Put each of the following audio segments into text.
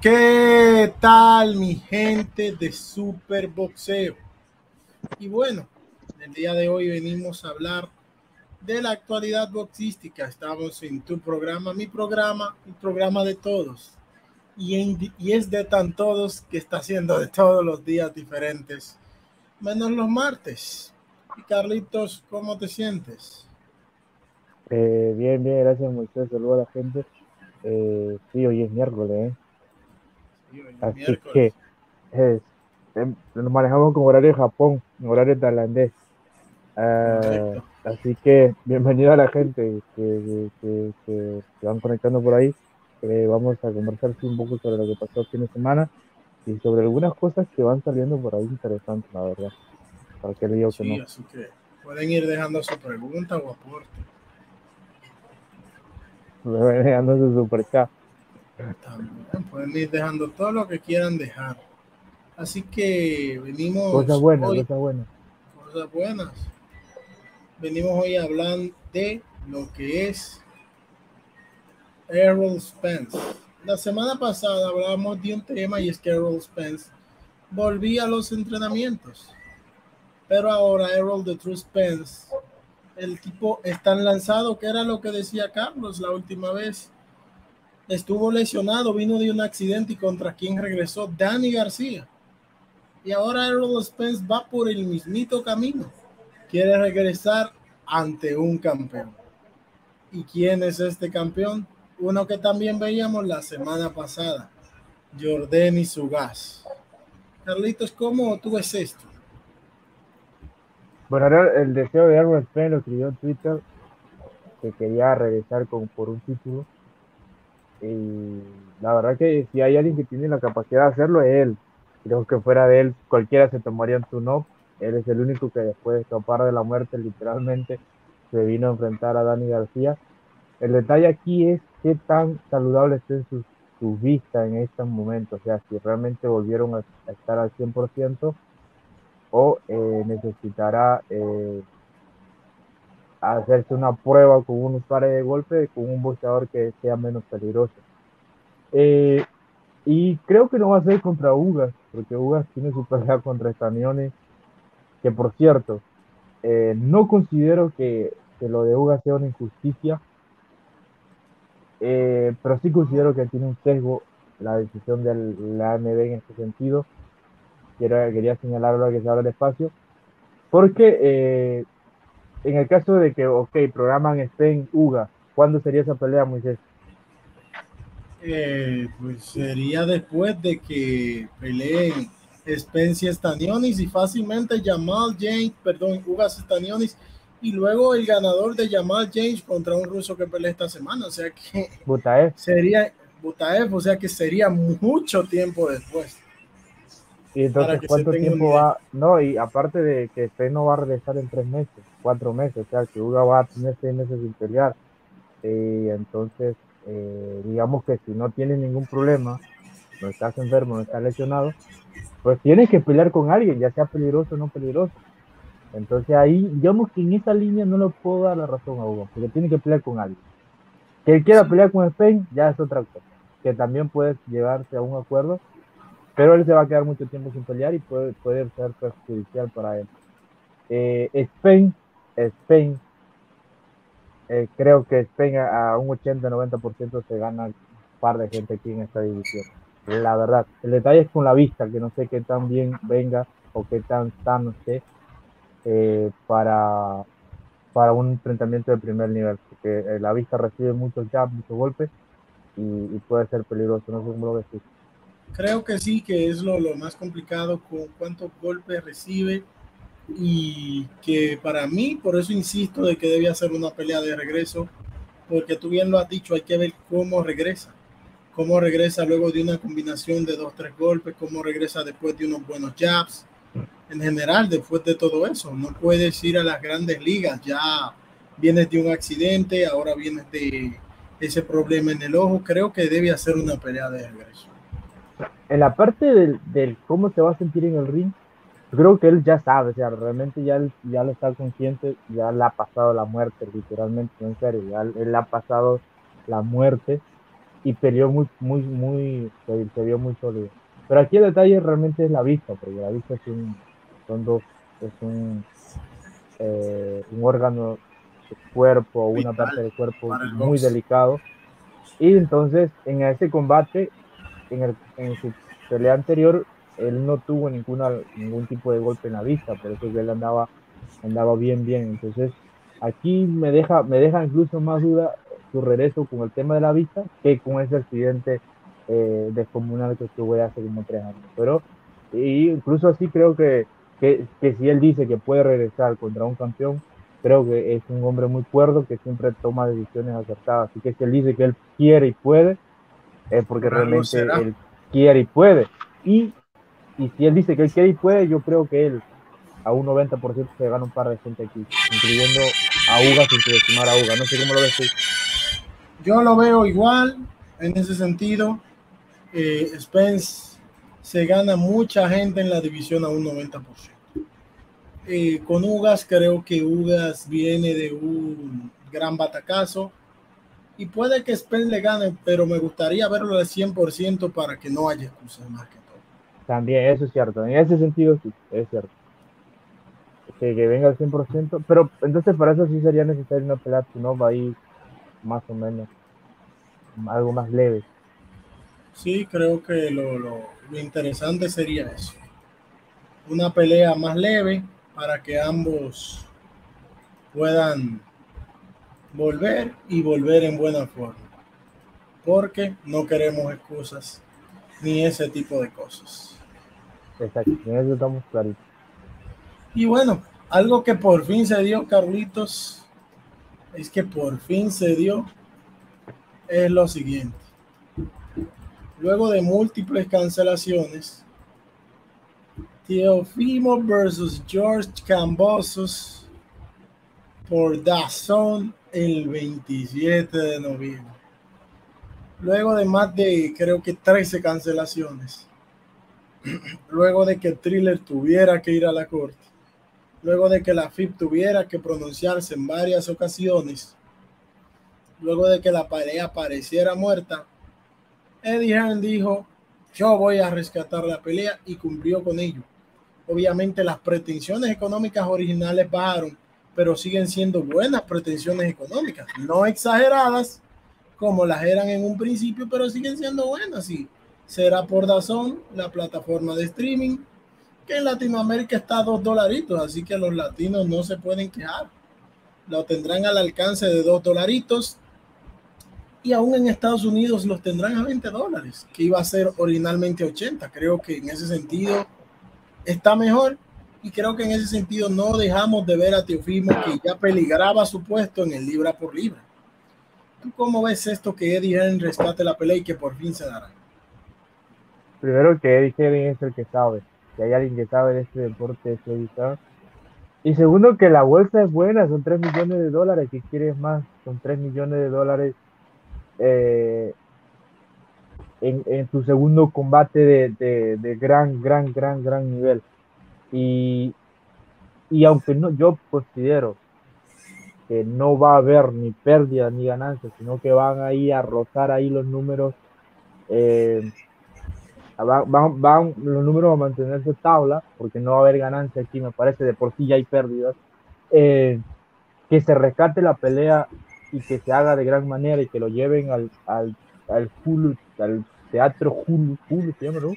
¿Qué tal mi gente de Super Boxeo? Y bueno, el día de hoy venimos a hablar de la actualidad boxística. Estamos en tu programa, mi programa, el programa de todos. Y, es de tan todos que está haciendo de todos los días diferentes, menos los martes. Y Carlitos, ¿cómo te sientes? Eh, bien, bien, gracias Moisés, saludos a la gente. Eh, sí, hoy es miércoles, ¿eh? Así que es, em, nos manejamos con horario de Japón, horario tailandés. Uh, así que bienvenido a la gente que, que, que, que van conectando por ahí. Eh, vamos a conversar un poco sobre lo que pasó el fin de semana y sobre algunas cosas que van saliendo por ahí interesantes, la verdad. Para que digo sí, que no. Así que pueden ir dejando su pregunta o aporte. Pueden dejando su super chat. Pueden ir dejando todo lo que quieran dejar. Así que venimos. Cosas buenas, hoy, cosas buenas. Cosas buenas. Venimos hoy a hablar de lo que es Errol Spence. La semana pasada hablábamos de un tema y es que Errol Spence volvía a los entrenamientos. Pero ahora Errol de True Spence, el tipo está lanzado, que era lo que decía Carlos la última vez estuvo lesionado, vino de un accidente y contra quien regresó Danny García. Y ahora Errol Spence va por el mismito camino. Quiere regresar ante un campeón. ¿Y quién es este campeón? Uno que también veíamos la semana pasada, Jordani Sugas. Carlitos, ¿cómo tú ves esto? Bueno, el deseo de Errol Spence lo escribió en Twitter que quería regresar con, por un título y la verdad que si hay alguien que tiene la capacidad de hacerlo es él. Creo que fuera de él cualquiera se tomaría en tu no. Él es el único que después de escapar de la muerte literalmente se vino a enfrentar a Dani García. El detalle aquí es qué tan saludable estén sus, sus vistas en estos momentos. O sea, si realmente volvieron a, estar al 100% o eh, necesitará eh, hacerse una prueba con unos pares de golpe con un boxeador que sea menos peligroso. Eh, y creo que no va a ser contra Ugas, porque Ugas tiene su pelea contra Stanioni, que por cierto, eh, no considero que, que, lo de Ugas sea una injusticia, eh, pero sí considero que tiene un sesgo la decisión de la AMB en este sentido. Quiero, quería señalarlo que se abre el espacio, porque en el caso de que, ok, programan Spain Uga, ¿cuándo sería esa pelea, Moisés? Eh, pues sería después de que peleen Spencer Stanionis y fácilmente Jamal James, perdón, Ugas Stanionis y luego el ganador de Jamal James contra un ruso que pelea esta semana, o sea que Butaev. sería Butaev, o sea que sería mucho tiempo después. Y entonces, ¿cuánto tiempo va? No, y aparte de que Spain no va a regresar en tres meses, cuatro meses, o sea, que Uga va a tener seis meses sin pelear. Y entonces, eh, digamos que si no tienes ningún problema, no estás enfermo, no estás lesionado, pues tienes que pelear con alguien, ya sea peligroso o no peligroso. Entonces ahí, digamos que en esa línea no le puedo dar la razón a Uga, porque tiene que pelear con alguien. Que él quiera pelear con Spain, ya es otra cosa, que también puedes llevarse a un acuerdo pero él se va a quedar mucho tiempo sin pelear y puede, puede ser perjudicial para él. Eh, Spain, Spain, eh, creo que Spain a, un 80-90% se gana un par de gente aquí en esta división. La verdad, el detalle es con la vista, que no sé qué tan bien venga o qué tan sano esté eh, para, para un enfrentamiento de primer nivel, porque eh, la vista recibe muchos jabs, muchos golpes y, y, puede ser peligroso, no sé cómo lo decís. Creo que sí, que es lo, lo más complicado con cuántos golpes recibe y que para mí, por eso insisto de que debe hacer una pelea de regreso, porque tú bien lo has dicho, hay que ver cómo regresa, cómo regresa luego de una combinación de dos, tres golpes, cómo regresa después de unos buenos jabs, en general, después de todo eso, no puedes ir a las grandes ligas, ya vienes de un accidente, ahora vienes de ese problema en el ojo, creo que debe hacer una pelea de regreso. En la parte del, del, cómo se va a sentir en el ring, creo que él ya sabe, o sea, realmente ya, ya lo está consciente, ya le ha pasado la muerte, literalmente, en serio, ya él ha pasado la muerte y peleó muy, muy, muy, se, vio muy sólido. Pero aquí el detalle realmente es la vista, porque la vista es un, son dos, es un, eh, un órgano del cuerpo, una parte del cuerpo muy delicado. Y entonces en ese combate, en, el, en su pelea anterior, él no tuvo ninguna, ningún tipo de golpe en la vista, por eso que él andaba, andaba bien, bien. Entonces aquí me deja, me deja incluso más duda su regreso con el tema de la vista que con ese accidente eh, descomunal que tuve hace como tres años. Pero incluso así creo que, que, que, si él dice que puede regresar contra un campeón, creo que es un hombre muy cuerdo que siempre toma decisiones acertadas. Así que si él dice que él quiere y puede, es porque realmente él quiere y puede. Y, y si él dice que él quiere y puede, yo creo que él a un 90% se gana un par de gente aquí, incluyendo a Uga sin subestimar a Uga. No sé cómo lo ves tú. Yo lo veo igual en ese sentido. Eh, Spence se gana mucha gente en la división a un 90%. Eh, con Ugas creo que Ugas viene de un gran batacazo y puede que Spence le gane, pero me gustaría verlo al 100% para que no haya excusas más que. También, eso es cierto. En ese sentido, sí, es cierto. Que, venga al 100%, pero entonces para eso sí sería necesario una pelea va ahí más o menos, algo más leve. Sí, creo que lo, lo, interesante sería eso. Una pelea más leve para que ambos puedan volver y volver en buena forma. Porque no queremos excusas ni ese tipo de cosas. Exacto, en eso estamos claritos. Y bueno, algo que por fin se dio, Carlitos, es que por fin se dio, es lo siguiente. Luego de múltiples cancelaciones, Teofimo versus George Cambosos por Dazón el 27 de noviembre. Luego de más de, creo que 13 cancelaciones. Luego de que Thriller tuviera que ir a la corte. Luego de que la FIP tuviera que pronunciarse en varias ocasiones, luego de que la pelea pareciera muerta, Eddie Hearn dijo, yo voy a rescatar la pelea y cumplió con ello. Obviamente las pretensiones económicas originales bajaron, pero siguen siendo buenas pretensiones económicas, no exageradas como las eran en un principio, pero siguen siendo buenas y será por Dazón, la plataforma de streaming, en Latinoamérica está a dos dolaritos, así que los latinos no se pueden quejar. Lo tendrán al alcance de dos dolaritos y aún en Estados Unidos los tendrán a 20 dólares, que iba a ser originalmente 80. Creo que en ese sentido está mejor y creo que en ese sentido no dejamos de ver a Teofimo que ya peligraba su puesto en el libra por libra. ¿Tú cómo ves esto que Eddie Hearn rescate la pelea y que por fin se dará? Primero que Hearn es el que sabe que hay alguien que sabe de este deporte de Y segundo, que la bolsa es buena, son 3 millones de dólares. ¿Qué quieres más? Son 3 millones de dólares eh, en, en, tu segundo combate de, de, gran, gran, gran, gran nivel. Y, y aunque no, yo considero que no va a haber ni pérdida ni ganancia, sino que van ahí a rozar ahí los números. Eh, van, los números a mantenerse tabla, porque no va a haber ganancia aquí, me parece, de por sí ya hay pérdidas. Eh, que se rescate la pelea y que se haga de gran manera y que lo lleven al, al, al Hulu, al teatro Hulu, Hulu se llama, ¿no?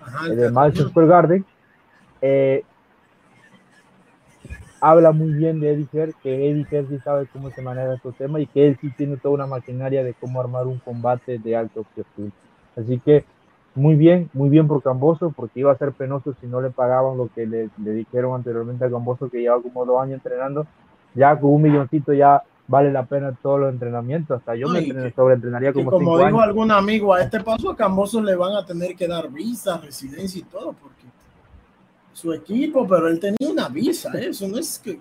Ajá, de Madison Square Garden. Eh, habla muy bien de Eddie Kerr, que Eddie Kerr sí sabe cómo se maneja estos temas y que él sí tiene toda una maquinaria de cómo armar un combate de alto perfil. Así que muy bien, muy bien por Camboso, porque iba a ser penoso si no le pagaban lo que le, dijeron anteriormente a Camboso, que lleva como dos años entrenando. Ya con un milloncito ya vale la pena todos los entrenamientos. Hasta yo me sobreentrenaría como Como dijo algún amigo, a este paso a Camboso le van a tener que dar visa, residencia y todo, porque su equipo, pero él tenía una visa, ¿eh? eso no es que,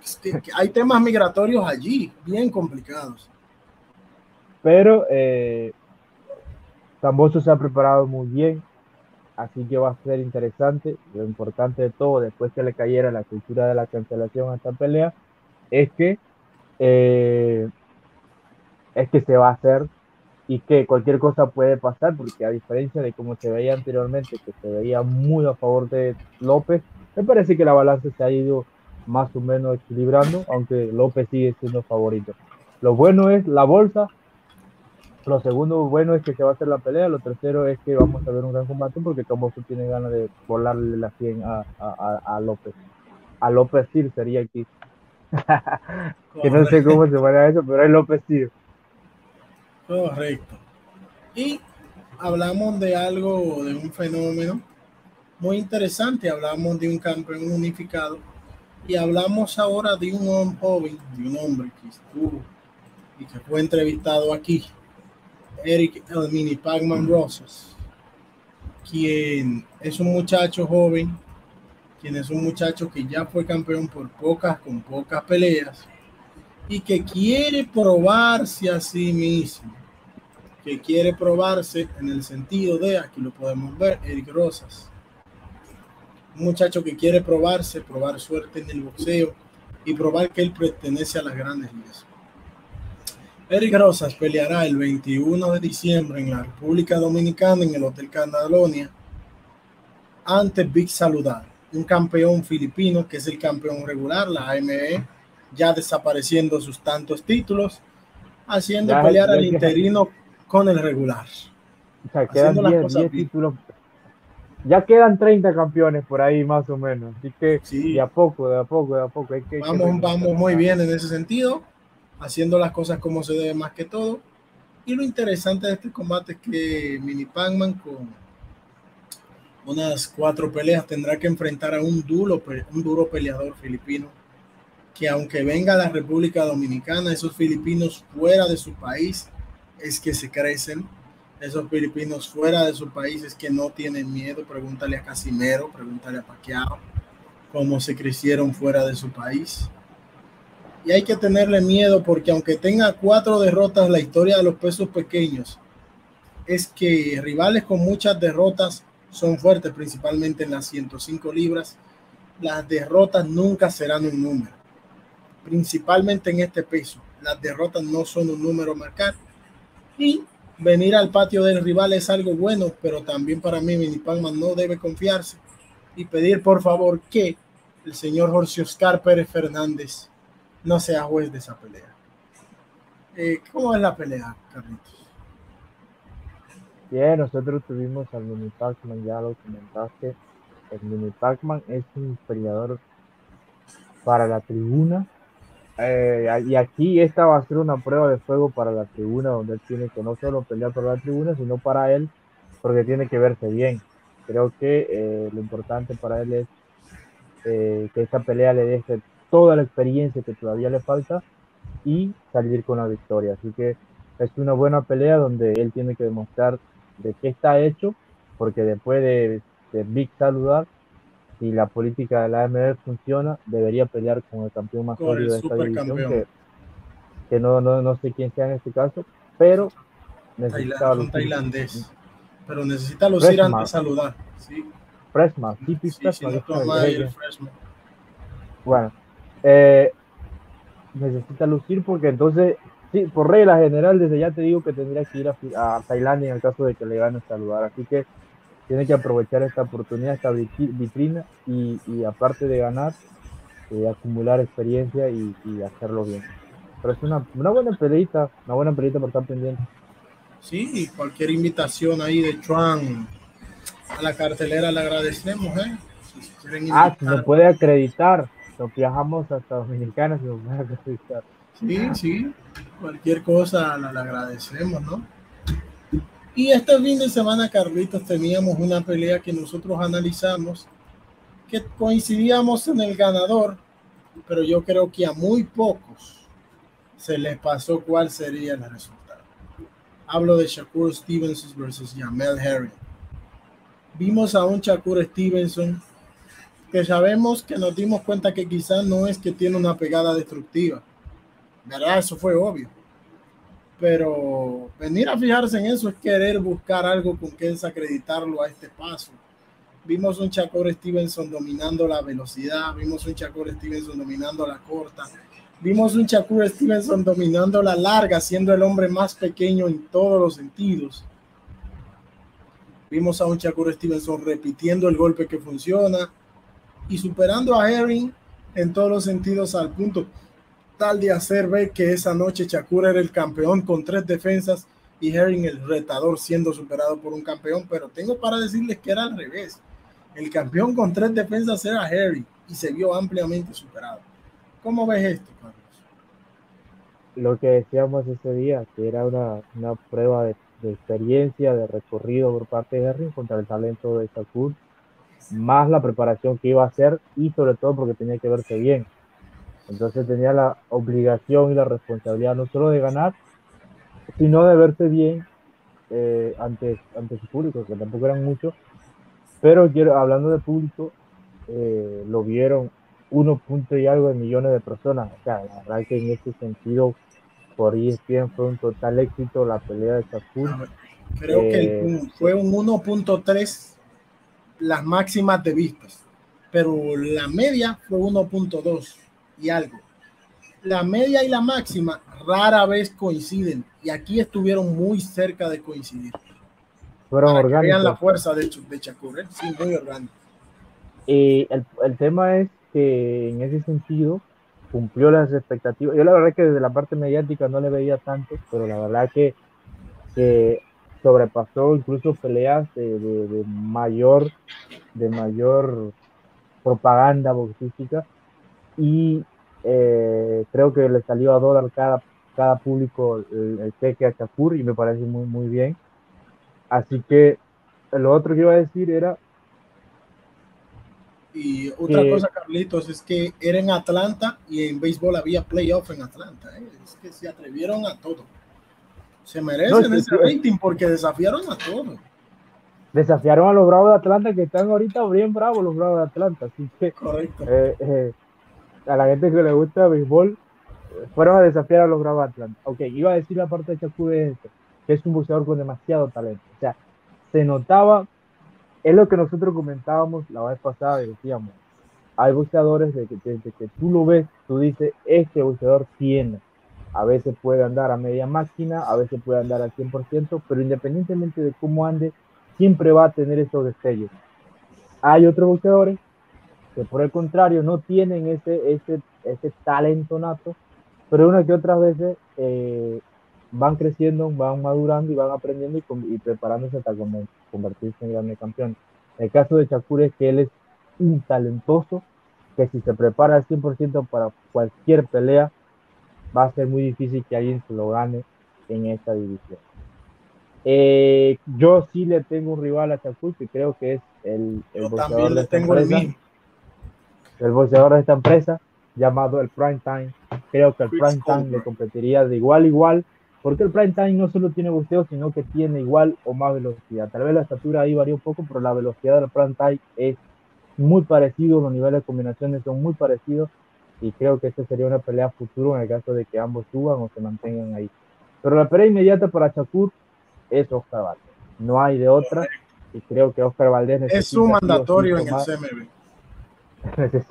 hay temas migratorios allí, bien complicados. Pero eh, Camboso se ha preparado muy bien, así que va a ser interesante. Lo importante de todo, después que le cayera la cultura de la cancelación a esta pelea, es que eh, es que se va a hacer y que cualquier cosa puede pasar, porque a diferencia de cómo se veía anteriormente, que se veía muy a favor de López, me parece que la balanza se ha ido más o menos equilibrando, aunque López sigue siendo favorito. Lo bueno es la bolsa, lo segundo bueno es que se va a hacer la pelea, lo tercero es que vamos a ver un gran combate porque Camboso tiene ganas de volarle la 100 a, a, a, López. A López Sir sería aquí. que no sé cómo se llama eso, pero es López Sir. Correcto. Y hablamos de algo, de un fenómeno muy interesante. Hablamos de un campeón unificado y hablamos ahora de un joven, de un hombre que estuvo y que fue entrevistado aquí, Eric El Mini Pacman Rosas, quien es un muchacho joven, quien es un muchacho que ya fue campeón por pocas, con pocas peleas y que quiere probarse a sí mismo, que quiere probarse en el sentido de, aquí lo podemos ver, Eric Rosas, un muchacho que quiere probarse, probar suerte en el boxeo y probar que él pertenece a las grandes ligas. Eric Rosas peleará el 21 de diciembre en la República Dominicana en el Hotel Candalonia ante Big Saludar, un campeón filipino que es el campeón regular, la AME, ya desapareciendo sus tantos títulos, haciendo pelear al interino con el regular. O sea, quedan 10, títulos. Ya quedan 30 campeones por ahí más o menos. Así que de a poco, de a poco, de a poco. Hay que, vamos, vamos muy bien en ese sentido, haciendo las cosas como se debe más que todo. Y lo interesante de este combate es que Mini Pacman con unas cuatro peleas tendrá que enfrentar a un duro, un duro peleador filipino que aunque venga a la República Dominicana, esos filipinos fuera de su país es que se crecen. Esos filipinos fuera de su país es que no tienen miedo. Pregúntale a Casimero, pregúntale a Paquiao cómo se crecieron fuera de su país. Y hay que tenerle miedo porque aunque tenga cuatro derrotas, la historia de los pesos pequeños es que rivales con muchas derrotas son fuertes, principalmente en las 105 libras. Las derrotas nunca serán un número principalmente en este peso. Las derrotas no son un número a marcar. Y venir al patio del rival es algo bueno, pero también para mí Mini Palma no debe confiarse y pedir por favor que el señor Jorge Oscar Pérez Fernández no sea juez de esa pelea. Eh, ¿Cómo es la pelea, Carlitos? Bien, nosotros tuvimos al Mini Pacman, ya lo comentaste. El Mini Pacman es un peleador para la tribuna, eh, y aquí esta va a ser una prueba de fuego para la tribuna, donde él tiene que no solo pelear por la tribuna, sino para él, porque tiene que verse bien. Creo que eh, lo importante para él es eh, que esta pelea le deje toda la experiencia que todavía le falta y salir con la victoria. Así que es una buena pelea donde él tiene que demostrar de qué está hecho, porque después de, de Big saludar, si la política de la AMF funciona, debería pelear con el campeón más sólido de esta división, que, que no, no, no, sé quién sea en este caso, pero necesita un tailandés, pero necesita lucir antes de saludar. Sí. Fresma, sí, Bueno, eh, necesita lucir porque entonces, sí, por regla general, desde ya te digo que tendría que ir a, a Tailandia en el caso de que le gane saludar. Así que tiene que aprovechar esta oportunidad, esta vitrina y, y aparte de ganar, eh, acumular experiencia y, y, hacerlo bien. Pero es una, una buena peleita, una buena peleita por estar pendiente. Sí, cualquier invitación ahí de Tron a la cartelera le agradecemos, ¿eh? Si ah, se puede acreditar. Nos viajamos hasta Dominicana, se nos puede acreditar. Sí, sí, cualquier cosa la agradecemos, ¿no? Y este fin de semana, Carlitos, teníamos una pelea que nosotros analizamos, que coincidíamos en el ganador, pero yo creo que a muy pocos se les pasó cuál sería el resultado. Hablo de Shakur Stevenson versus Jamel Herring. Vimos a un Shakur Stevenson que sabemos que nos dimos cuenta que quizás no es que tiene una pegada destructiva. ¿Verdad? Eso fue obvio pero venir a fijarse en eso es querer buscar algo con que desacreditarlo a este paso. Vimos un Chacor Stevenson dominando la velocidad, vimos un Chacor Stevenson dominando la corta, Vimos un Shakur Stevenson dominando la larga, siendo el hombre más pequeño en todos los sentidos. Vimos a un Shakur Stevenson repitiendo el golpe que funciona y superando a Herring en todos los sentidos al punto tal de hacer ver que esa noche Shakur era el campeón con tres defensas y Herring el retador siendo superado por un campeón, pero tengo para decirles que era al revés. El campeón con tres defensas era Harry y se vio ampliamente superado. ¿Cómo ves esto, Carlos? Lo que decíamos ese día, que era una, una prueba de, experiencia, de recorrido por parte de Harry contra el talento de Shakur, más la preparación que iba a hacer y sobre todo porque tenía que verse bien. Entonces tenía la obligación y la responsabilidad no solo de ganar, sino de verse bien eh, ante, ante su público, que tampoco eran muchos. Pero quiero, hablando de público, eh, lo vieron uno punto y algo de millones de personas. O sea, la verdad que en ese sentido, por ESPN fue un total éxito la pelea de Shakur. Creo que eh, fue un 1.3 las máximas de vistas, pero la media fue 1.2 y algo. La media y la máxima rara vez coinciden y aquí estuvieron muy cerca de coincidir. Fueron orgánicos. la fuerza de, de Shakur, ¿eh? sí, muy orgánico. El, el, tema es que en ese sentido cumplió las expectativas. Yo la verdad que desde la parte mediática no le veía tanto, pero la verdad que, que sobrepasó incluso peleas de, de, de, mayor de mayor propaganda boxística y eh, creo que le salió a dólar cada cada público el, el cheque a Shakur y me parece muy, muy bien. Así que lo otro que iba a decir era... Y otra cosa, Carlitos, es que era en Atlanta y en béisbol había playoff en Atlanta. ¿eh? Es que se atrevieron a todo. Se merecen no, ese rating porque desafiaron a todo. Desafiaron a los Bravos de Atlanta que están ahorita bien bravos los Bravos de Atlanta. Así que Correcto. Eh, eh, a la gente que le gusta el béisbol, fueron a desafiar a los Bravos Atlanta. Ok, iba a decir la parte de Shakur de esto, que es un boxeador con demasiado talento. O sea, se notaba, es lo que nosotros comentábamos la vez pasada y decíamos, hay boxeadores de que, desde que tú lo ves, tú dices, este boxeador tiene. A veces puede andar a media máquina, a veces puede andar al 100%, pero independientemente de cómo ande, siempre va a tener esos destellos. Hay otros boxeadores que por el contrario no tienen ese, ese, ese talento nato, pero una que otras veces eh, van creciendo, van madurando y van aprendiendo y, y preparándose hasta convertirse en grandes campeón. El caso de Shakur es que él es un talentoso que si se prepara al 100% para cualquier pelea, va a ser muy difícil que alguien se lo gane en esta división. Eh, yo sí le tengo un rival a Shakur que creo que es el, el boxeador de esta empresa, el boxeador de esta empresa llamado el Prime Time. Creo que el Prime Time le competiría de igual a igual, porque el Prime Time no solo tiene boxeo, sino que tiene igual o más velocidad. Tal vez la estatura ahí varía un poco, pero la velocidad del Prime Time es muy parecido, los niveles de combinaciones son muy parecidos, y creo que esta sería una pelea futuro en el caso de que ambos suban o se mantengan ahí. Pero la pelea inmediata para Shakur es Oscar Valdez. No hay de otra, y creo que Oscar Valdez es su mandatorio en el CMB.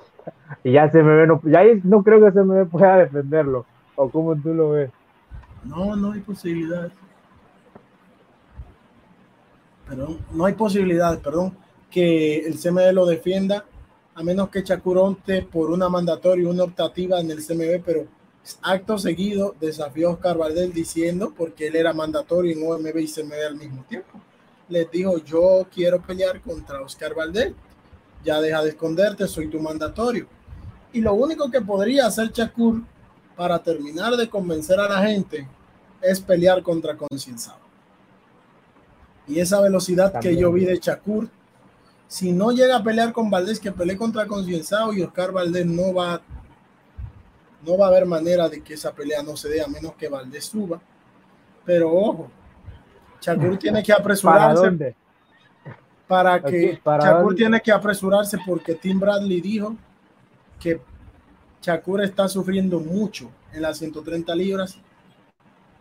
y ya ve, no, ya no creo que se me pueda defenderlo. ¿O cómo tú lo ves? No, no hay posibilidad. Perdón, no hay posibilidad, perdón, que el CMB lo defienda, a menos que Chacuronte por una mandatoria y una optativa en el CMB, pero acto seguido desafió a Oscar Valdel diciendo, porque él era mandatorio en OMB y CMB al mismo tiempo, les dijo, yo quiero pelear contra Oscar Valdel ya deja de esconderte, soy tu mandatorio. Y lo único que podría hacer Shakur para terminar de convencer a la gente es pelear contra Concienciado. Y esa velocidad También. que yo vi de Shakur, si no llega a pelear con Valdés, que pelee contra Concienciado y Oscar Valdés no va, no va a haber manera de que esa pelea no se dé a menos que Valdés suba. Pero ojo, Shakur tiene que apresurarse para que para Shakur tiene que apresurarse porque Tim Bradley dijo que Shakur está sufriendo mucho en las 130 libras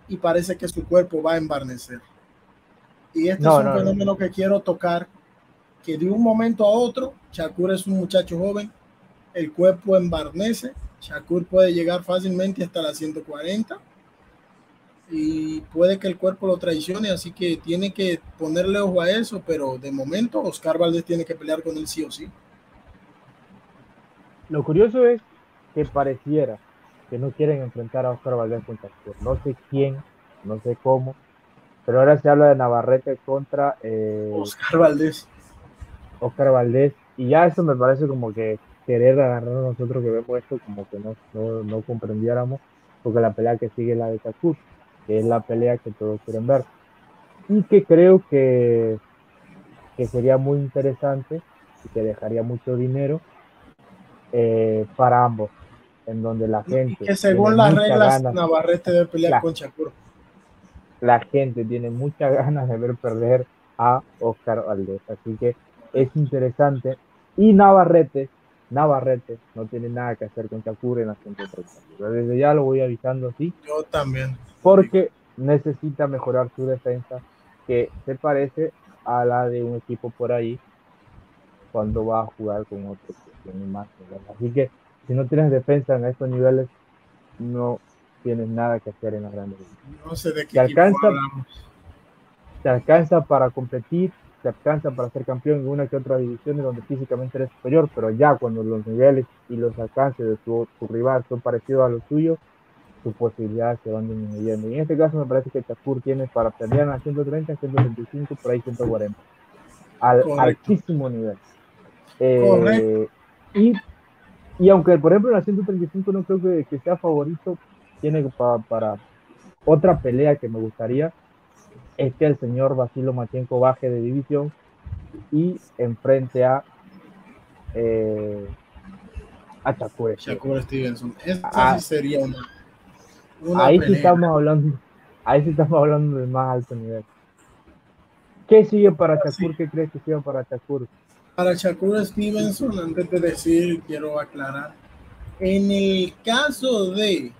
y parece que su cuerpo va a embarnecer. Y este no, es un no, fenómeno no. que quiero tocar, que de un momento a otro, Shakur es un muchacho joven, el cuerpo embarnece, Shakur puede llegar fácilmente hasta las 140 y puede que el cuerpo lo traicione, así que tiene que ponerle ojo a eso, pero de momento Oscar Valdés tiene que pelear con él sí o sí. Lo curioso es que pareciera que no quieren enfrentar a Oscar Valdés contra Shakur. No sé quién, no sé cómo, pero ahora se habla de Navarrete contra eh, Oscar Valdés. Oscar Valdés, y ya eso me parece como que querer agarrar a nosotros que vemos esto como que no, no, no comprendiéramos, porque la pelea que sigue es la de Shakur que es la pelea que todos quieren ver. Y que creo que, que sería muy interesante y que dejaría mucho dinero eh, para ambos, en donde la gente... que según las reglas Navarrete debe pelear con Shakur. La gente tiene muchas ganas de ver perder a Oscar Valdez, así que es interesante. Y Navarrete, Navarrete no tiene nada que hacer con Shakur en la 130. Desde ya lo voy avisando así. Yo también porque necesita mejorar su defensa, que se parece a la de un equipo por ahí cuando va a jugar con otro que tiene más Así que si no tienes defensa en estos niveles, no tienes nada que hacer en la grandes No sé de qué te alcanza, te alcanza para competir, te alcanza para ser campeón en una que otra división donde físicamente eres superior, pero ya cuando los niveles y los alcances de tu, tu rival son parecidos a los tuyos, sus posibilidades se van disminuyendo. Y en este caso me parece que Shakur tiene para pelear a 130, 135, por ahí 140. Al altísimo nivel. Eh, y, y, aunque, por ejemplo, en la 135 no creo que, que sea favorito, tiene para, para otra pelea que me gustaría es que el señor Basilo Machenko baje de división y enfrente a eh, a Shakur. Shakur Stevenson. Esa sí sería una ahí sí estamos hablando, ahí sí estamos hablando de más alto nivel. ¿Qué sigue para Shakur? ¿Qué crees que sigue para Shakur? Para Shakur Stevenson, antes de decir, quiero aclarar. En el caso de,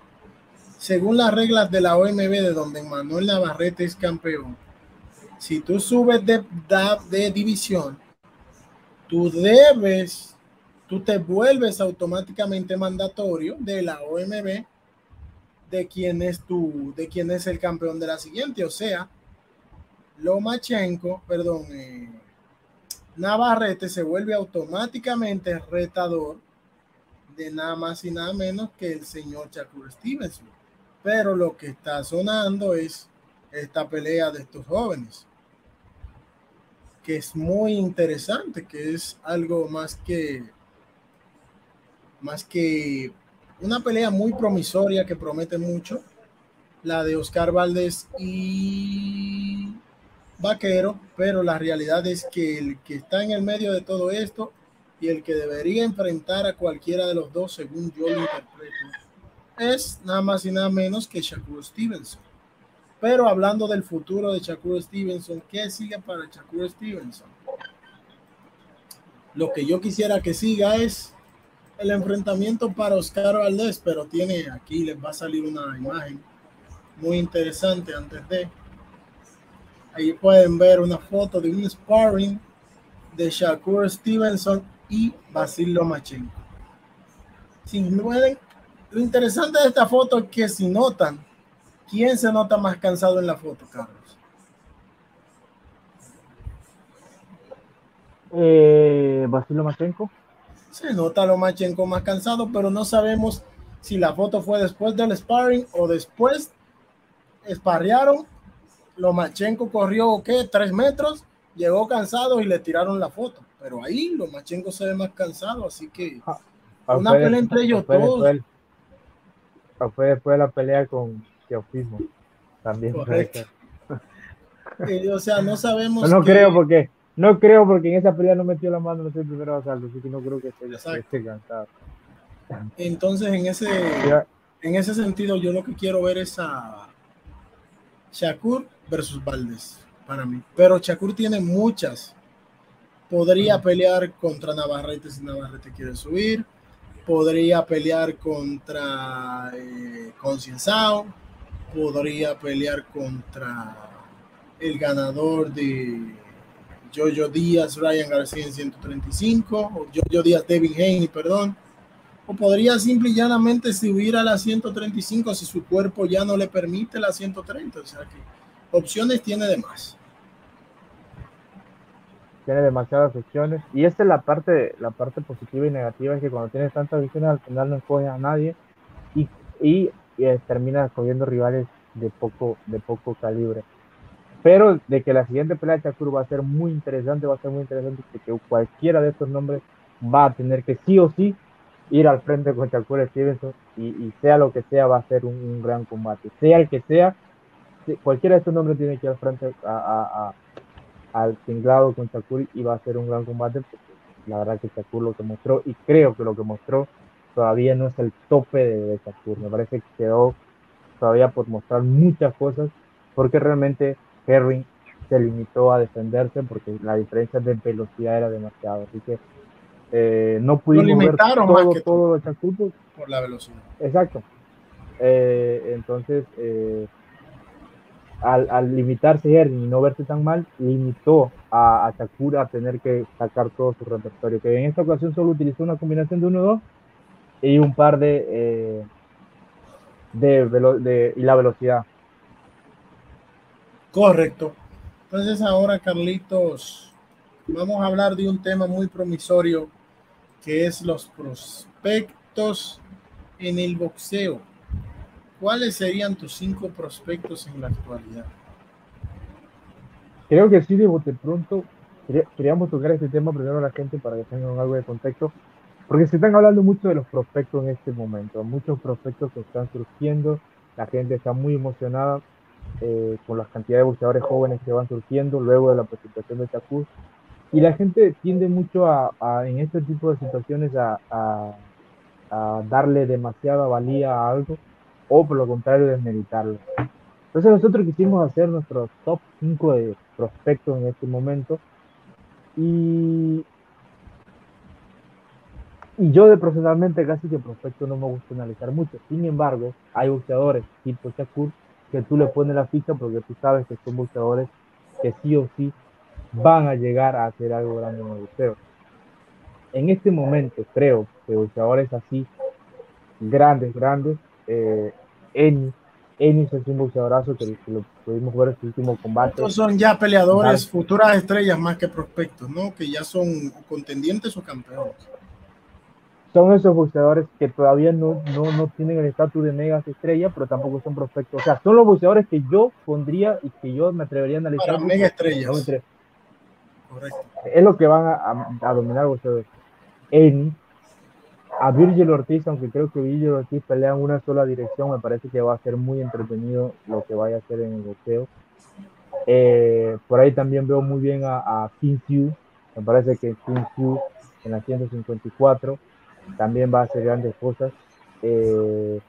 según las reglas de la OMB, de donde Manuel Navarrete es campeón, si tú subes de, división, tú debes, tú te vuelves automáticamente mandatorio de la OMB de quién es tu, de quién es el campeón de la siguiente. O sea, Lomachenko, perdón, eh, Navarrete se vuelve automáticamente retador de nada más y nada menos que el señor Shakur Stevenson. Pero lo que está sonando es esta pelea de estos jóvenes, que es muy interesante, que es algo más que más que una pelea muy promisoria que promete mucho, la de Oscar Valdés y Vaquero, pero la realidad es que el que está en el medio de todo esto y el que debería enfrentar a cualquiera de los dos, según yo lo interpreto, es nada más y nada menos que Shakur Stevenson. Pero hablando del futuro de Shakur Stevenson, ¿qué sigue para Shakur Stevenson? Lo que yo quisiera que siga es el enfrentamiento para Oscar Valdés, pero tiene aquí les va a salir una imagen muy interesante antes de. Ahí pueden ver una foto de un sparring de Shakur Stevenson y Basil Lomachenko. Si lo interesante de esta foto es que si notan, ¿quién se nota más cansado en la foto, Carlos? Eh, Basil Lomachenko. Se nota lo Machenko más cansado, pero no sabemos si la foto fue después del sparring o después sparrearon. Lomachenko corrió, ¿qué? Tres metros, llegó cansado y le tiraron la foto. Pero ahí Lomachenko se ve más cansado, así que ah, una pelea entre ellos todos. Fue, después de la pelea con Teofismo. También. Correcto. Eh, o sea, no sabemos. No, no creo porque no creo porque en esa pelea no metió la mano en el primer asalto, así que no creo que esté, cansado. Entonces, en ese, en ese sentido, yo lo que quiero ver es a Shakur versus Valdés, para mí. Pero Shakur tiene muchas. Podría pelear contra Navarrete si Navarrete quiere subir. Podría pelear contra eh, Concienzao. Podría pelear contra el ganador de Jojo Díaz, Ryan García en 135, o Jojo Díaz, Devin Haney, perdón. o podría simple y llanamente subir a la 135 si su cuerpo ya no le permite la 130. O sea que opciones tiene de más. Tiene demasiadas opciones. Y esta es la parte, la parte positiva y negativa, es que cuando tienes tantas visiones al final no escoges a nadie y, y, eh, terminas escogiendo rivales de poco, de poco calibre. Pero de que la siguiente pelea de Shakur va a ser muy interesante, va a ser muy interesante porque cualquiera de estos nombres va a tener que sí o sí ir al frente con Shakur Stevenson y, sea lo que sea, va a ser un, gran combate. Sea el que sea, cualquiera de estos nombres tiene que ir al frente a, al tinglado con Shakur y va a ser un gran combate porque la verdad que Shakur lo que mostró y creo que lo que mostró todavía no es el tope de, de Shakur. Me parece que quedó todavía por mostrar muchas cosas porque realmente Herring se limitó a defenderse porque la diferencia de velocidad era demasiado. Así que eh, no pudimos ver todo, todo por la velocidad. Exacto. Eh, entonces, eh, al, al, limitarse y no verse tan mal, limitó a, a a tener que sacar todo su repertorio. Que en esta ocasión solo utilizó una combinación de 1-2 y un par de, de, de, y la velocidad. Correcto. Entonces ahora, Carlitos, vamos a hablar de un tema muy promisorio que es los prospectos en el boxeo. ¿Cuáles serían tus cinco prospectos en la actualidad? Creo que sí, de bote pronto queríamos tocar este tema primero a la gente para que tengan algo de contexto, porque se están hablando mucho de los prospectos en este momento, muchos prospectos que están surgiendo, la gente está muy emocionada eh, con la cantidad de boxeadores jóvenes que van surgiendo luego de la presentación de Chacuz y la gente tiende mucho a, en este tipo de situaciones a, darle demasiada valía a algo o por lo contrario desmeditarlo. Entonces nosotros quisimos hacer nuestro top 5 de prospectos en este momento y, y yo de personalmente casi que prospecto no me gusta analizar mucho. Sin embargo, hay boxeadores tipo Shakur que tú le pones la ficha porque tú sabes que son boxeadores que sí o sí van a llegar a hacer algo grande en el boxeo. En este momento creo que boxeadores así, grandes, grandes, eh, Eni, es un boxeadorazo que, lo pudimos ver en su último combate. Estos son ya peleadores, futuras estrellas más que prospectos, ¿no? Que ya son contendientes o campeones. Son esos boxeadores que todavía no, no, no tienen el estatus de megas estrella, pero tampoco son prospectos. O sea, son los boxeadores que yo pondría y que yo me atrevería a analizar. Para mega estrellas. Es lo que van a, dominar ustedes. En, a Virgil Ortiz, aunque creo que Virgil Ortiz pelea en una sola dirección, me parece que va a ser muy entretenido lo que vaya a hacer en el boxeo. Eh, por ahí también veo muy bien a, a me parece que Kim en la 154 también va a hacer grandes cosas. Eh,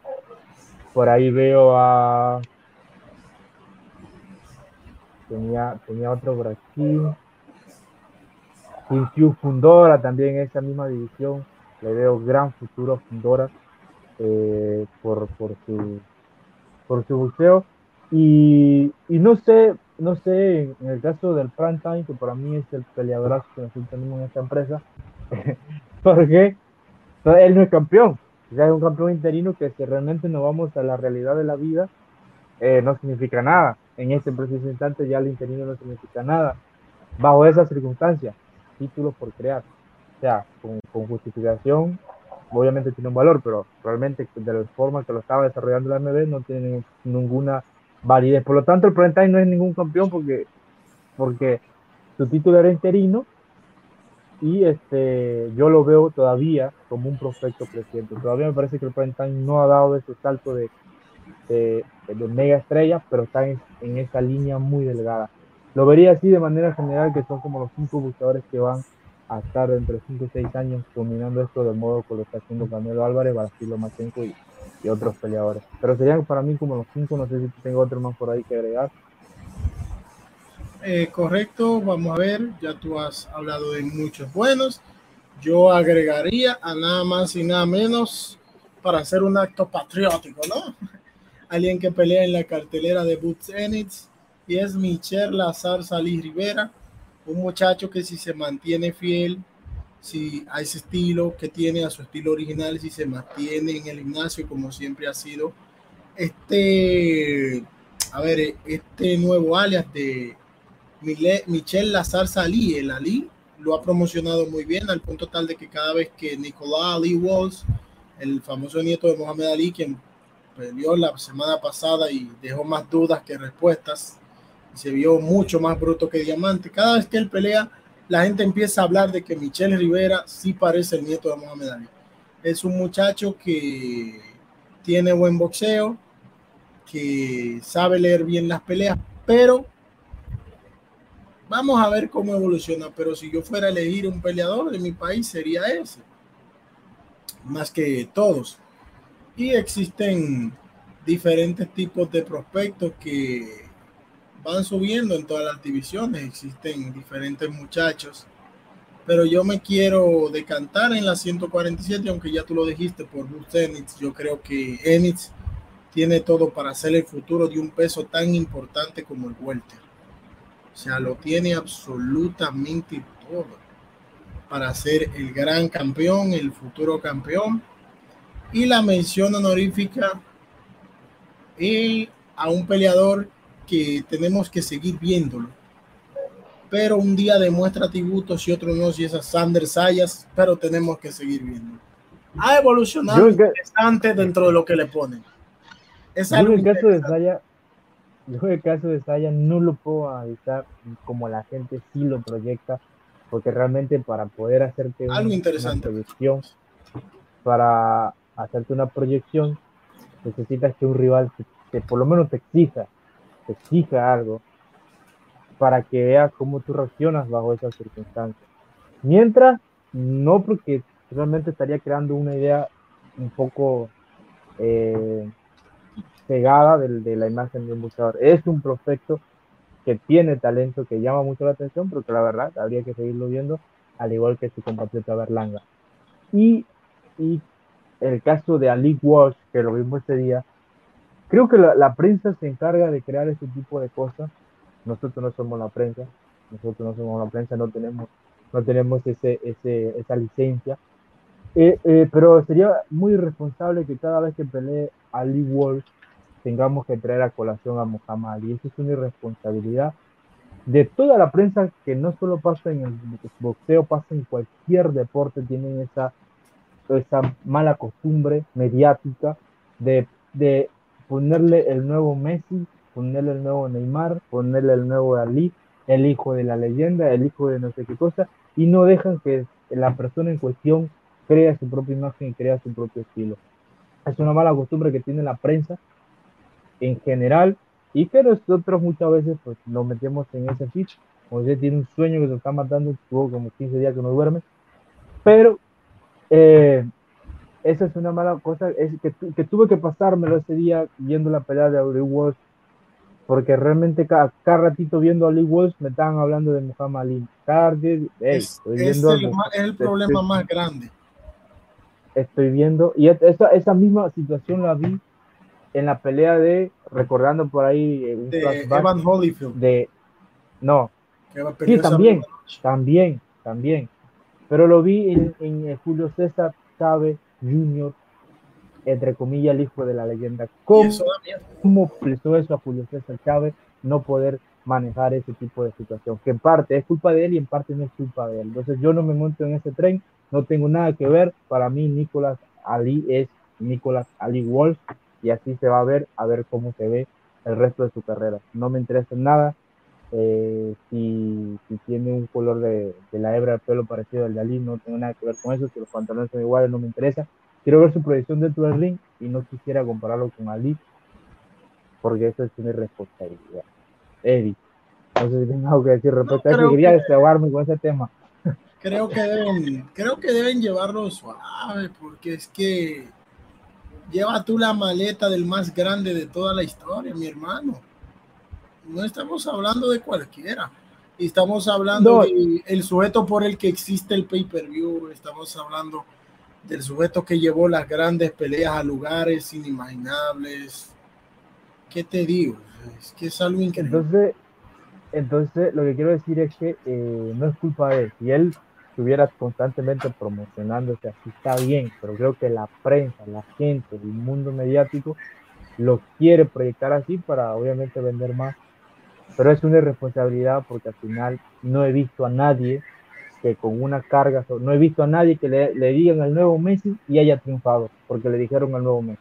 por ahí veo a. Tenía, tenía otro por aquí. Fundora también esa misma división. Le veo gran futuro a Fundora eh, por, por, su, por su boxeo. Y, y, no sé, no sé, en el caso del Prime Time, que para mí es el peleadorazo que nosotros tenemos en esta empresa, porque él no es campeón, ya es un campeón interino que si realmente no vamos a la realidad de la vida, eh, no significa nada. En este preciso instante ya el interino no significa nada. Bajo esas circunstancias, títulos por crear. Sea, con, justificación, obviamente tiene un valor, pero realmente de la forma que lo estaba desarrollando la MB no tiene ninguna validez. Por lo tanto, el Prime no es ningún campeón porque, porque su título era interino y este, yo lo veo todavía como un prospecto creciente. Todavía me parece que el Prime no ha dado ese salto de, de, mega estrella, pero está en, en esa línea muy delgada. Lo vería así de manera general, que son como los cinco buscadores que van a estar entre 5 y 6 años dominando esto del modo que lo está haciendo Canelo Álvarez, Basilio Machenko y, y, otros peleadores. Pero serían para mí como los cinco, no sé si tengo otro más por ahí que agregar. Eh, correcto, vamos a ver, ya tú has hablado de muchos buenos. Yo agregaría a nada más y nada menos para hacer un acto patriótico, ¿no? Alguien que pelea en la cartelera de Boots Enix, y es Michel Lazar Salí Rivera, un muchacho que si se mantiene fiel, si a ese estilo que tiene, a su estilo original, si se mantiene en el gimnasio como siempre ha sido. Este, a ver, este nuevo alias de Michel Lazar Ali, el Ali, lo ha promocionado muy bien al punto tal de que cada vez que Nicolás Ali Walls, el famoso nieto de Mohamed Ali, quien peleó la semana pasada y dejó más dudas que respuestas, se vio mucho más bruto que diamante, cada vez que él pelea, la gente empieza a hablar de que Michelle Rivera sí parece el nieto de Mohamed Ali. Es un muchacho que tiene buen boxeo, que sabe leer bien las peleas, pero vamos a ver cómo evoluciona. Pero si yo fuera a elegir un peleador de mi país, sería ese, más que todos. Y existen diferentes tipos de prospectos que van subiendo en todas las divisiones, existen diferentes muchachos, pero yo me quiero decantar en la 147, aunque ya tú lo dijiste por Bruce Enix, yo creo que Enix tiene todo para ser el futuro de un peso tan importante como el welter. O sea, lo tiene absolutamente todo para ser el gran campeón, el futuro campeón. Y la mención honorífica y a un peleador que tenemos que seguir viéndolo. Pero un día demuestra tributos y otro no, si es a Sander Sayas, pero tenemos que seguir viendo. Ha evolucionado interesante dentro de lo que le ponen. Es yo el caso de Saya, yo el caso de Saya no lo puedo analizar como la gente sí lo proyecta, porque realmente para poder hacerte algo una, interesante proyección, para hacerte una proyección, necesitas que un rival que por lo menos te exija te exija algo para que veas cómo tú reaccionas bajo esas circunstancias. Mientras, no porque realmente estaría creando una idea un poco eh, pegada de, la imagen de un buscador. Es un prospecto que tiene talento, que llama mucho la atención, pero que la verdad habría que seguirlo viendo, al igual que su compatriota Berlanga. Y, y el caso de Ali Walsh, que lo vimos ese día, Creo que la, prensa se encarga de crear ese tipo de cosas. Nosotros no somos la prensa, nosotros no somos la prensa, no tenemos, no tenemos ese, ese, esa licencia. Eh, eh, pero sería muy irresponsable que cada vez que pelee Ali Wolf tengamos que traer a colación a Muhammad Ali. Eso es una irresponsabilidad de toda la prensa que no solo pasa en el boxeo, pasa en cualquier deporte, tienen esa, esa mala costumbre mediática de, de ponerle el nuevo Messi, ponerle el nuevo Neymar, ponerle el nuevo Ali, el hijo de la leyenda, el hijo de no sé qué cosa, y no dejan que la persona en cuestión crea su propia imagen y crea su propio estilo. Es una mala costumbre que tiene la prensa en general y que nosotros muchas veces pues nos metemos en ese pitch. José tiene un sueño que se está matando, como 15 días que no duerme, pero eh, esa es una mala cosa, es que, que, tuve que pasármelo ese día viendo la pelea de Ali Walsh, porque realmente cada, ratito viendo a Ali Walsh me estaban hablando de Muhammad Ali. es, el, problema más grande. Estoy viendo, y esa, esa misma situación la vi en la pelea de, recordando por ahí, eh, un de Evan Holyfield. De, no, sí, también, también, también. Pero lo vi en, en Julio César Chávez Junior, entre comillas, el hijo de la leyenda. ¿Cómo, ¿Cómo eso a Julio César Chávez no poder manejar ese tipo de situación? Que en parte es culpa de él y en parte no es culpa de él. Entonces yo no me monto en ese tren, no tengo nada que ver. Para mí, Nicolás Ali es Nicolás Ali Wolf y así se va a ver, a ver cómo se ve el resto de su carrera. No me interesa nada eh, si, si, tiene un color de, de, la hebra de pelo parecido al de Ali, no tengo nada que ver con eso, si los pantalones son iguales no me interesa. Quiero ver su proyección dentro del ring y no quisiera compararlo con Ali, porque eso es una irresponsabilidad. Eddie, no sé si tengo algo que decir respecto a eso, quería desahogarme con ese tema. Creo que deben, creo que deben llevarlo suave, porque es que lleva tú la maleta del más grande de toda la historia, mi hermano no estamos hablando de cualquiera. Estamos hablando del sujeto por el que existe el pay-per-view. Estamos hablando del sujeto que llevó las grandes peleas a lugares inimaginables. ¿Qué te digo? Es que es algo increíble. Entonces, entonces lo que quiero decir es que eh, no es culpa de él. Si él estuvieras constantemente promocionándose así está bien, pero creo que la prensa, la gente, el mundo mediático lo quiere proyectar así para obviamente vender más. Pero es una irresponsabilidad porque al final no he visto a nadie que con una carga, no he visto a nadie que le, digan al nuevo Messi y haya triunfado, porque le dijeron al nuevo Messi.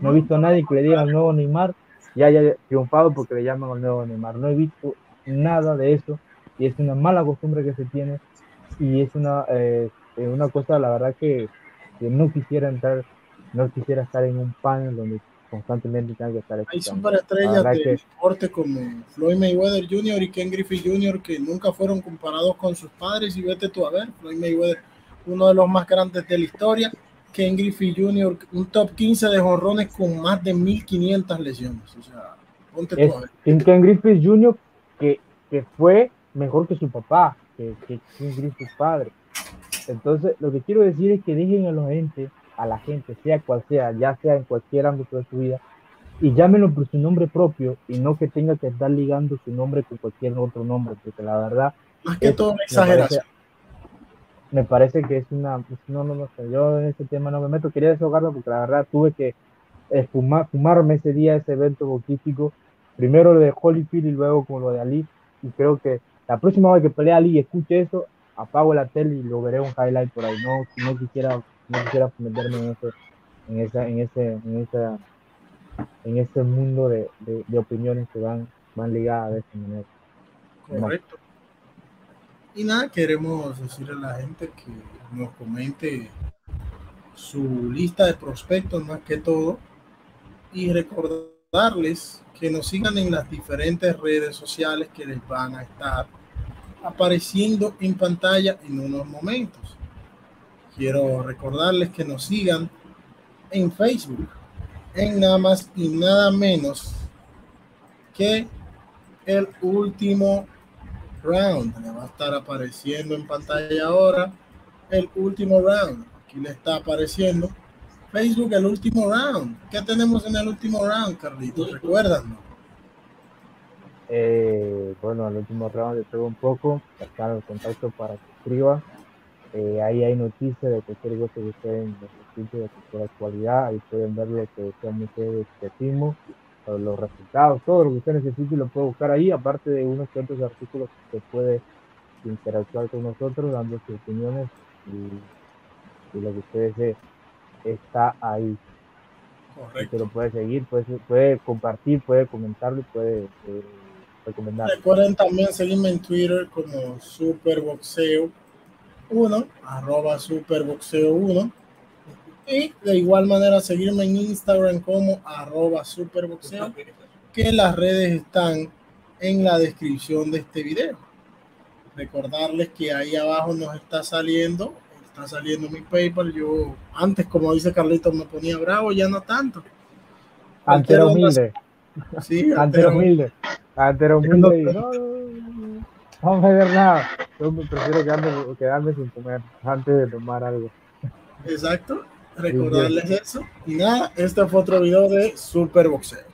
No he visto a nadie que le digan al nuevo Neymar y haya triunfado porque le llaman al nuevo Neymar. No he visto nada de eso y es una mala costumbre que se tiene y es una, eh, una cosa, la verdad, que, que, no quisiera entrar, no quisiera estar en un panel donde constantemente que estar Hay superestrellas de deporte como Floyd Mayweather Jr. y Ken Griffey Jr. que nunca fueron comparados con sus padres y vete tú a ver, Floyd Mayweather, uno de los más grandes de la historia, Ken Griffey Jr., un top 15 de jorrones con más de 1500 lesiones. O sea, ponte tú a ver. Ken Griffey Jr. que, que fue mejor que su papá, que, que Ken Griffey padre. Entonces, lo que quiero decir es que dejen a los gente a la gente, sea cual sea, ya sea en cualquier ámbito de su vida, y llámenlo por su nombre propio y no que tenga que estar ligando su nombre con cualquier otro nombre, porque la verdad... Más que todo exageración. Me parece, que es una... Pues, no, no, no sé, yo en ese tema no me meto, quería desahogarme porque la verdad tuve que fumar, fumarme ese día ese evento boxístico, primero lo de Holyfield y luego como lo de Ali, y creo que la próxima vez que pelea Ali y escuche eso, apago la tele y lo veré un highlight por ahí, no, no quisiera no quisiera meterme en ese, esa, en ese, en esa, en ese mundo de, de, opiniones que van, van ligadas de esa manera. Correcto. Y nada, queremos decirle a la gente que nos comente su lista de prospectos más que todo y recordarles que nos sigan en las diferentes redes sociales que les van a estar apareciendo en pantalla en unos momentos. Quiero recordarles que nos sigan en Facebook, en nada más y nada menos que el último round. Le va a estar apareciendo en pantalla ahora el último round. Aquí le está apareciendo Facebook el último round. ¿Qué tenemos en el último round, Carlitos? Recuerdan. Eh, bueno, el último round le tengo un poco. Acá el contacto para que escriba. Eh, ahí hay noticias de cualquier cosa que ustedes necesiten de cualquier actualidad. Ahí pueden ver lo que ustedes decimos, los resultados, todo lo que usted necesite lo puede buscar ahí, aparte de unos cuantos artículos que puede interactuar con nosotros, dando sus opiniones y, lo que usted desee está ahí. Correcto. lo puede seguir, puede, puede compartir, puede comentarlo y puede eh, recomendar. Recuerden también seguirme en Twitter como Superboxeo 1, arroba superboxeo 1. Y de igual manera seguirme en Instagram como arroba superboxeo, que las redes están en la descripción de este video. Recordarles que ahí abajo nos está saliendo, está saliendo mi PayPal. Yo antes, como dice Carlitos, me ponía bravo, ya no tanto. Antero humilde. Sí, antero humilde. Antero humilde. No me ver nada. Yo prefiero quedarme, quedarme sin comer antes de tomar algo. Exacto. Recordarles eso. Y nada, este fue otro video de Super Boxeo.